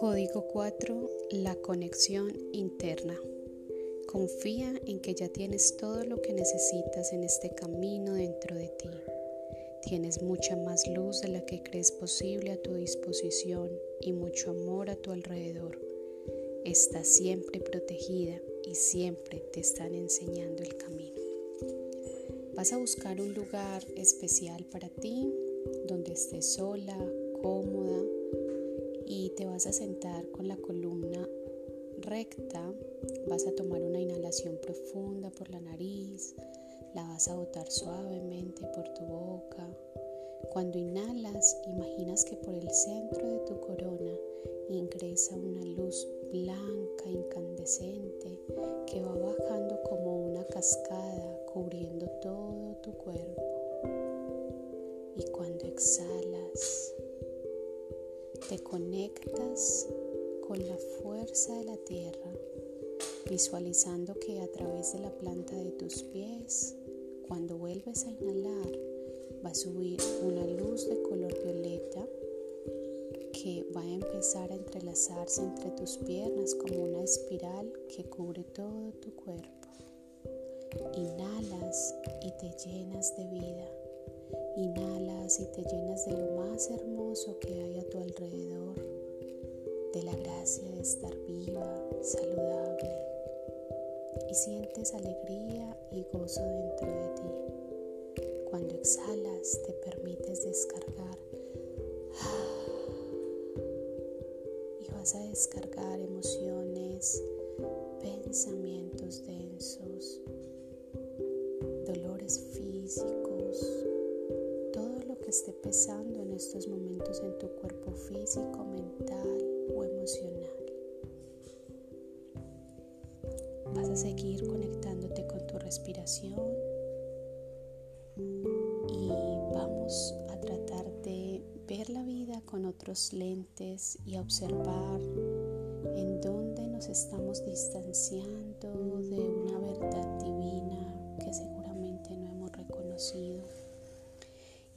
Código 4. La conexión interna. Confía en que ya tienes todo lo que necesitas en este camino dentro de ti. Tienes mucha más luz de la que crees posible a tu disposición y mucho amor a tu alrededor. Estás siempre protegida y siempre te están enseñando el camino. Vas a buscar un lugar especial para ti, donde estés sola, cómoda, y te vas a sentar con la columna recta. Vas a tomar una inhalación profunda por la nariz, la vas a botar suavemente por tu boca. Cuando inhalas, imaginas que por el centro de tu corona ingresa una luz blanca, incandescente, que va bajando como una cascada, cubriendo todo tu cuerpo. Y cuando exhalas, te conectas con la fuerza de la tierra, visualizando que a través de la planta de tus pies, cuando vuelves a inhalar, va a subir una luz de color violeta que va a empezar a entrelazarse entre tus piernas como una espiral que cubre todo tu cuerpo. Inhalas y te llenas de vida. Inhalas y te llenas de lo más hermoso que hay a tu alrededor, de la gracia de estar viva, saludable. Y sientes alegría y gozo dentro de ti. Cuando exhalas te permites descargar. Y vas a descargar emociones, pensamientos densos, dolores físicos, esté pesando en estos momentos en tu cuerpo físico, mental o emocional. Vas a seguir conectándote con tu respiración y vamos a tratar de ver la vida con otros lentes y observar en dónde nos estamos distanciando de una verdad divina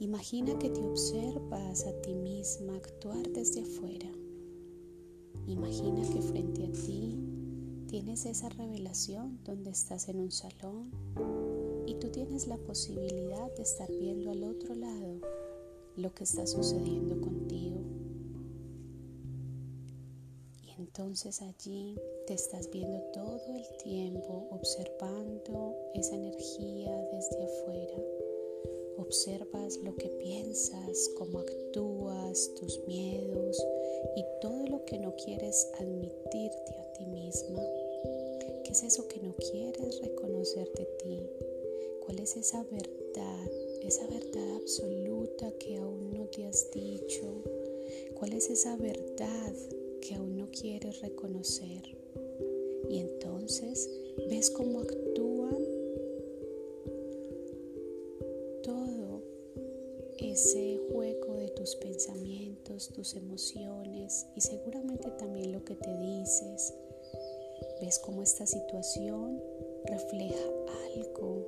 Imagina que te observas a ti misma actuar desde afuera. Imagina que frente a ti tienes esa revelación donde estás en un salón y tú tienes la posibilidad de estar viendo al otro lado lo que está sucediendo contigo. Y entonces allí te estás viendo todo el tiempo observando esa energía desde afuera Observas lo que piensas, cómo actúas, tus miedos y todo lo que no quieres admitirte a ti misma. ¿Qué es eso que no quieres reconocer de ti? ¿Cuál es esa verdad, esa verdad absoluta que aún no te has dicho? ¿Cuál es esa verdad que aún no quieres reconocer? Y entonces ves cómo actúan ese juego de tus pensamientos, tus emociones y seguramente también lo que te dices. Ves cómo esta situación refleja algo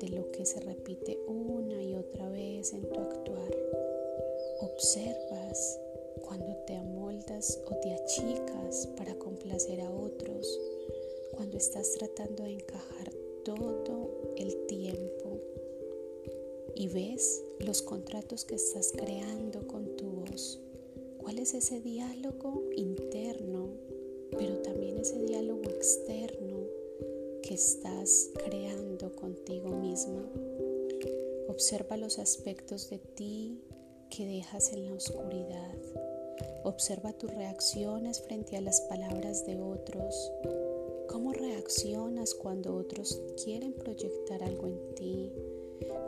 de lo que se repite una y otra vez en tu actuar. Observas cuando te amoldas o te achicas para complacer a otros, cuando estás tratando de encajar todo el tiempo y ves los contratos que estás creando con tu voz. ¿Cuál es ese diálogo interno, pero también ese diálogo externo que estás creando contigo misma? Observa los aspectos de ti que dejas en la oscuridad. Observa tus reacciones frente a las palabras de otros. ¿Cómo reaccionas cuando otros quieren proyectar algo en ti?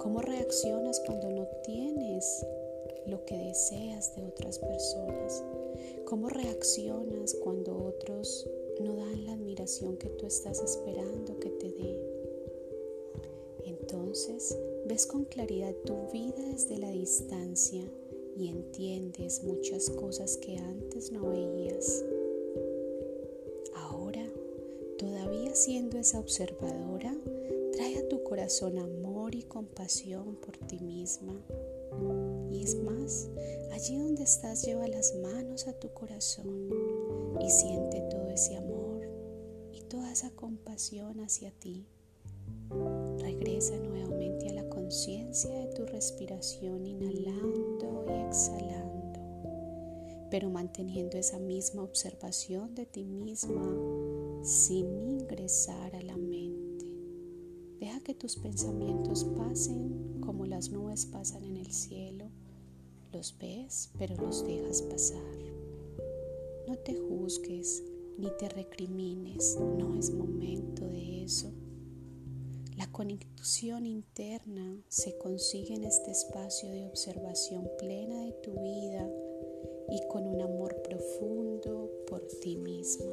¿Cómo reaccionas cuando no tienes lo que deseas de otras personas? ¿Cómo reaccionas cuando otros no dan la admiración que tú estás esperando que te dé? Entonces ves con claridad tu vida desde la distancia y entiendes muchas cosas que antes no veías. Ahora, todavía siendo esa observadora, tu corazón amor y compasión por ti misma. Y es más, allí donde estás lleva las manos a tu corazón y siente todo ese amor y toda esa compasión hacia ti. Regresa nuevamente a la conciencia de tu respiración, inhalando y exhalando, pero manteniendo esa misma observación de ti misma sin ingresar que tus pensamientos pasen como las nubes pasan en el cielo. Los ves, pero los dejas pasar. No te juzgues ni te recrimines, no es momento de eso. La conexión interna se consigue en este espacio de observación plena de tu vida y con un amor profundo por ti misma.